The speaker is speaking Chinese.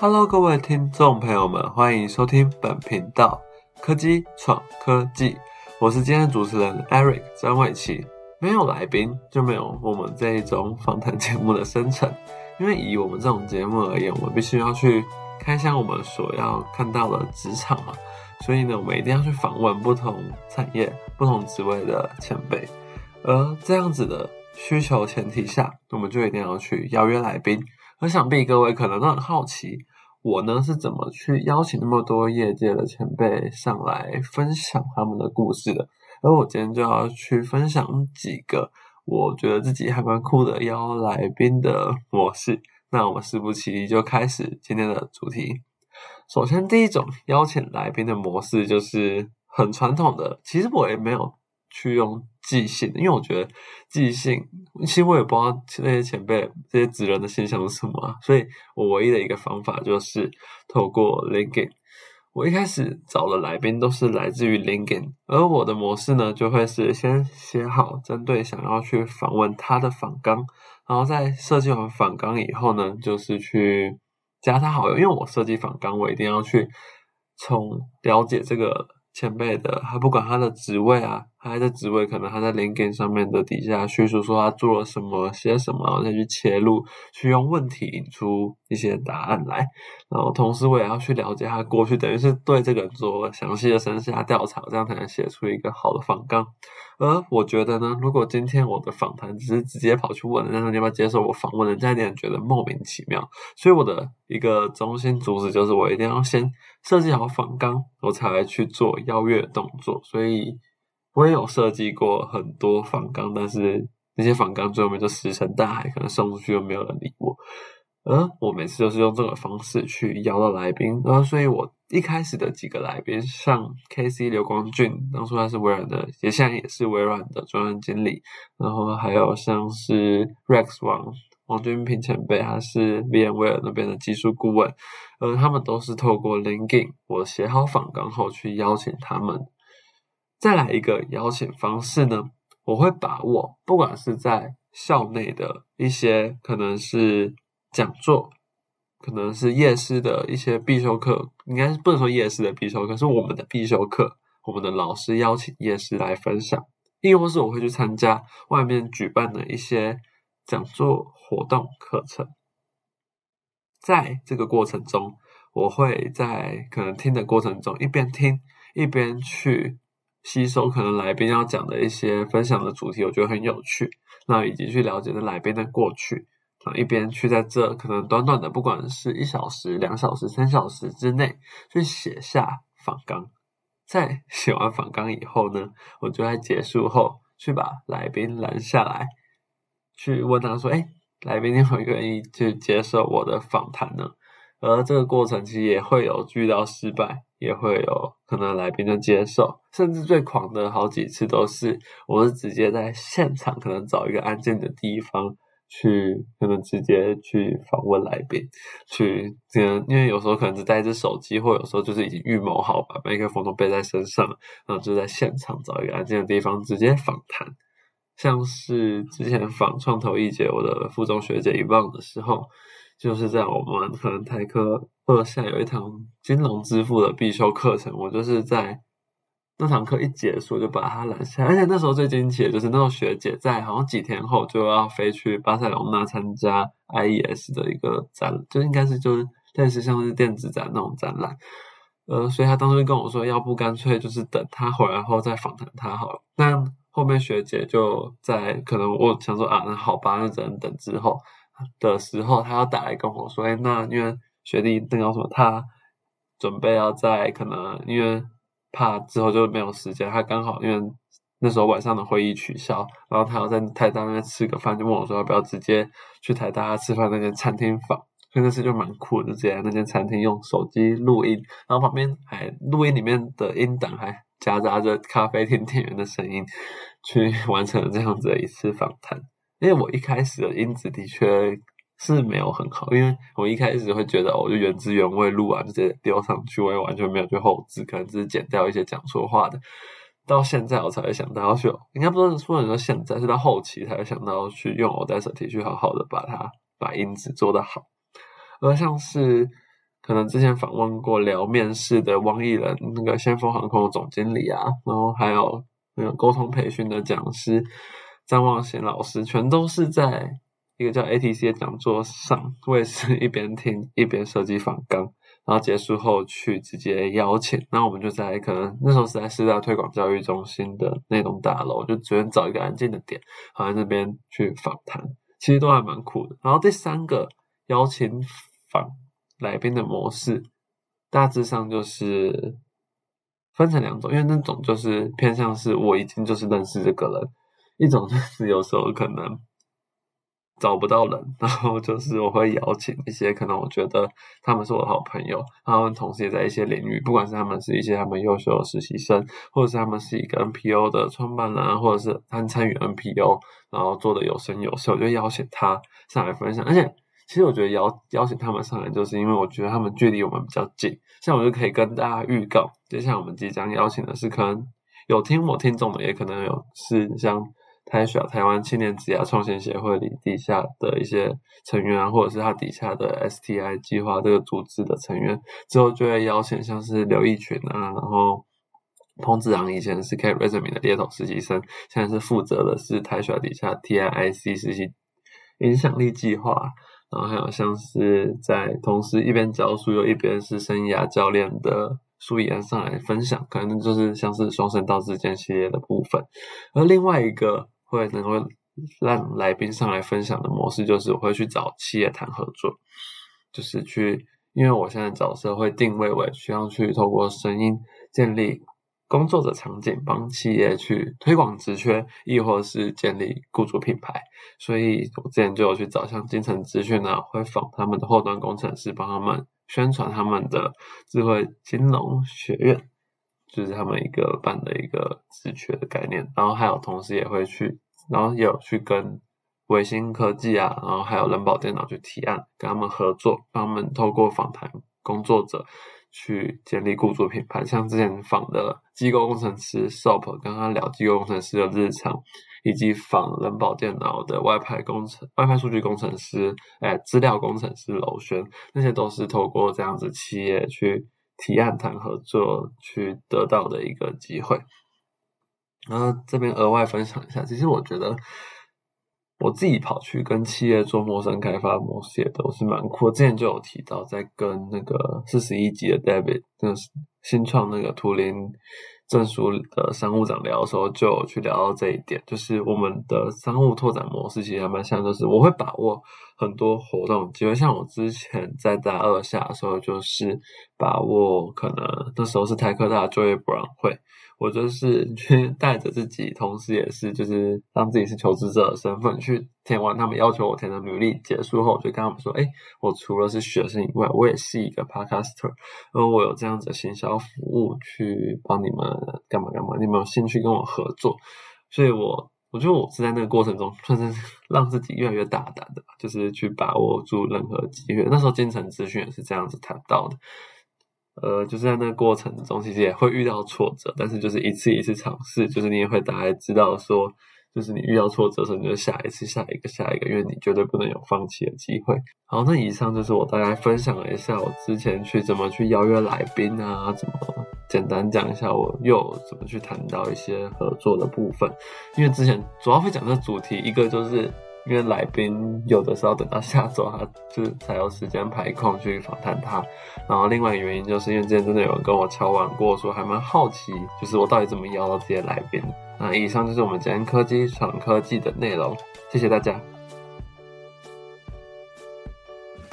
Hello，各位听众朋友们，欢迎收听本频道科技闯科技。我是今天的主持人 Eric 张伟奇。没有来宾就没有我们这一种访谈节目的生成。因为以我们这种节目而言，我们必须要去开箱我们所要看到的职场嘛，所以呢，我们一定要去访问不同产业、不同职位的前辈。而这样子的需求前提下，我们就一定要去邀约来宾。而想必各位可能都很好奇，我呢是怎么去邀请那么多业界的前辈上来分享他们的故事的？而我今天就要去分享几个我觉得自己还蛮酷的邀来宾的模式。那我们事不宜，就开始今天的主题。首先，第一种邀请来宾的模式就是很传统的，其实我也没有。去用寄信，因为我觉得寄信，其实我也不知道那些前辈、这些职人的信箱是什么，所以我唯一的一个方法就是透过 LinkedIn。我一开始找的来宾都是来自于 LinkedIn，而我的模式呢，就会是先写好针对想要去访问他的访纲，然后在设计完访纲以后呢，就是去加他好友，因为我设计访纲，我一定要去从了解这个。前辈的，他不管他的职位啊，他的职位可能他在 LinkedIn 上面的底下叙述说他做了什么、些什么，然后再去切入，去用问题引出一些答案来。然后同时我也要去了解他过去，等于是对这个人做详细的身下调查，这样才能写出一个好的访纲。而我觉得呢，如果今天我的访谈只是直接跑去问人家你要不要接受我访问，人家一定觉得莫名其妙。所以我的一个中心主旨就是，我一定要先设计好访纲，我才来去做邀约动作。所以我也有设计过很多访纲，但是那些访纲最后面就石沉大海，可能送出去又没有人理我。嗯我每次都是用这个方式去邀到来宾，然后所以我一开始的几个来宾，像 K C 刘光俊，当初他是微软的，也现在也是微软的专案经理，然后还有像是 Rex 王王俊平前辈，他是 VMware 那边的技术顾问，呃，他们都是透过 LinkedIn 我写好访纲后去邀请他们。再来一个邀请方式呢，我会把握，不管是在校内的一些可能是。讲座可能是夜市的一些必修课，应该是不能说夜市的必修课，是我们的必修课。我们的老师邀请夜市来分享，亦或是我会去参加外面举办的一些讲座活动课程。在这个过程中，我会在可能听的过程中，一边听一边去吸收可能来宾要讲的一些分享的主题，我觉得很有趣。那以及去了解这来宾的过去。一边去在这可能短短的，不管是一小时、两小时、三小时之内，去写下访纲。在写完访纲以后呢，我就在结束后去把来宾拦下来，去问他说：“哎，来宾，你会愿意去接受我的访谈呢？”而这个过程其实也会有遇到失败，也会有可能来宾的接受，甚至最狂的好几次都是，我是直接在现场可能找一个安静的地方。去可能直接去访问来宾，去这样，因为有时候可能只带着手机，或有时候就是已经预谋好，把麦克风都背在身上，然后就在现场找一个安静的地方直接访谈。像是之前访创投一姐，我的附中学姐一棒的时候，就是在我们可能台科二下有一堂金融支付的必修课程，我就是在。那堂课一结束，就把他拦下。而且那时候最惊奇的就是，那种学姐在好像几天后就要飞去巴塞隆纳参加 IES 的一个展，就应该是就是类似像是电子展那种展览。呃，所以他当时跟我说，要不干脆就是等他回来后再访谈他好了。那后面学姐就在可能我想说啊，那好吧，那只能等之后的时候，他要打来跟我说，哎，那因为学弟那个什么，他准备要在可能因为。怕之后就没有时间，他刚好因为那时候晚上的会议取消，然后他要在台大那边吃个饭，就问我说要不要直接去台大吃饭那间餐厅访，所以那次就蛮酷的，直接那间餐厅用手机录音，然后旁边还录音里面的音档还夹杂着咖啡厅店员的声音，去完成了这样子的一次访谈。因为我一开始的音质的确。是没有很好，因为我一开始会觉得，我就原汁原味录完直接丢上去，我也完全没有去后置，可能只是剪掉一些讲错话的。到现在我才会想到要去，应该不是说说现在，是到后期才会想到去用 Audacity 去好好的把它把音质做得好。而像是可能之前访问过聊面试的汪毅人，那个先锋航空的总经理啊，然后还有那个沟通培训的讲师张望贤老师，全都是在一个叫 ATC 的讲座上，我也是一边听一边设计访纲。然后结束后去直接邀请，那我们就在可能那时候是在师大推广教育中心的那栋大楼，就随便找一个安静的点，好像那边去访谈，其实都还蛮酷的。然后第三个邀请访来宾的模式，大致上就是分成两种，因为那种就是偏向是我已经就是认识这个人，一种就是 有时候可能。找不到人，然后就是我会邀请一些可能我觉得他们是我的好朋友，他们同时也在一些领域，不管是他们是一些他们优秀的实习生，或者是他们是一个 NPO 的创办人，或者是他们参与 NPO，然后做的有声有色，我就邀请他上来分享。而且其实我觉得邀邀请他们上来，就是因为我觉得他们距离我们比较近，像我就可以跟大家预告，接下来我们即将邀请的是可能有听我听众的，也可能有是像。台小台湾青年职业创新协会里底下的一些成员，或者是他底下的 STI 计划这个组织的成员，之后就会邀请像是刘义群啊，然后彭子昂以前是 K Resume 的猎头实习生，现在是负责的是台小底下 TIC 实习影响力计划，然后还有像是在同时一边教书又一边是生涯教练的。苏颜上来分享，可能就是像是双声道之间系列的部分，而另外一个会能够让来宾上来分享的模式，就是我会去找企业谈合作，就是去，因为我现在角色会定位为需要去透过声音建立工作的场景，帮企业去推广职缺，亦或是建立雇主品牌，所以我之前就有去找像金城资讯啊，会访他们的后端工程师，帮他们。宣传他们的智慧金融学院，就是他们一个办的一个职缺的概念。然后还有同时也会去，然后也有去跟维新科技啊，然后还有人保电脑去提案，跟他们合作，帮他们透过访谈工作者去建立雇主品牌。像之前访的机构工程师 SOP，跟他聊机构工程师的日常。以及访人保电脑的外派工程、外派数据工程师、哎，资料工程师楼轩，那些都是透过这样子企业去提案谈合作去得到的一个机会。然后这边额外分享一下，其实我觉得我自己跑去跟企业做陌生开发模式也都是蛮酷。之前就有提到，在跟那个四十一级的 David，那新创那个图灵。证书的商务长聊的时候，就有去聊到这一点，就是我们的商务拓展模式其实还蛮像，就是我会把握很多活动机会，像我之前在大二下的时候，就是把握可能那时候是台科大就业博览会。我就是去带着自己，同时也是就是让自己是求职者的身份去填完他们要求我填的履历。结束后，我就跟他们说：“哎，我除了是学生以外，我也是一个 podcaster，而我有这样子的行销服务去帮你们干嘛干嘛。你们有兴趣跟我合作？所以，我我觉得我是在那个过程中，算是 让自己越来越大胆的，就是去把握住任何机会。那时候金城资讯也是这样子谈到的。”呃，就是在那个过程中，其实也会遇到挫折，但是就是一次一次尝试，就是你也会大概知道说，就是你遇到挫折的时候，你就下一次、下一个、下一个，因为你绝对不能有放弃的机会。好，那以上就是我大概分享了一下我之前去怎么去邀约来宾啊，怎么简单讲一下我又怎么去谈到一些合作的部分。因为之前主要会讲的主题，一个就是。因为来宾有的时候等到下周，他就才有时间排空去访谈他。然后另外一个原因，就是因为之前真的有人跟我敲完过，说还蛮好奇，就是我到底怎么邀到这些来宾。那以上就是我们今天科技闯科技的内容，谢谢大家。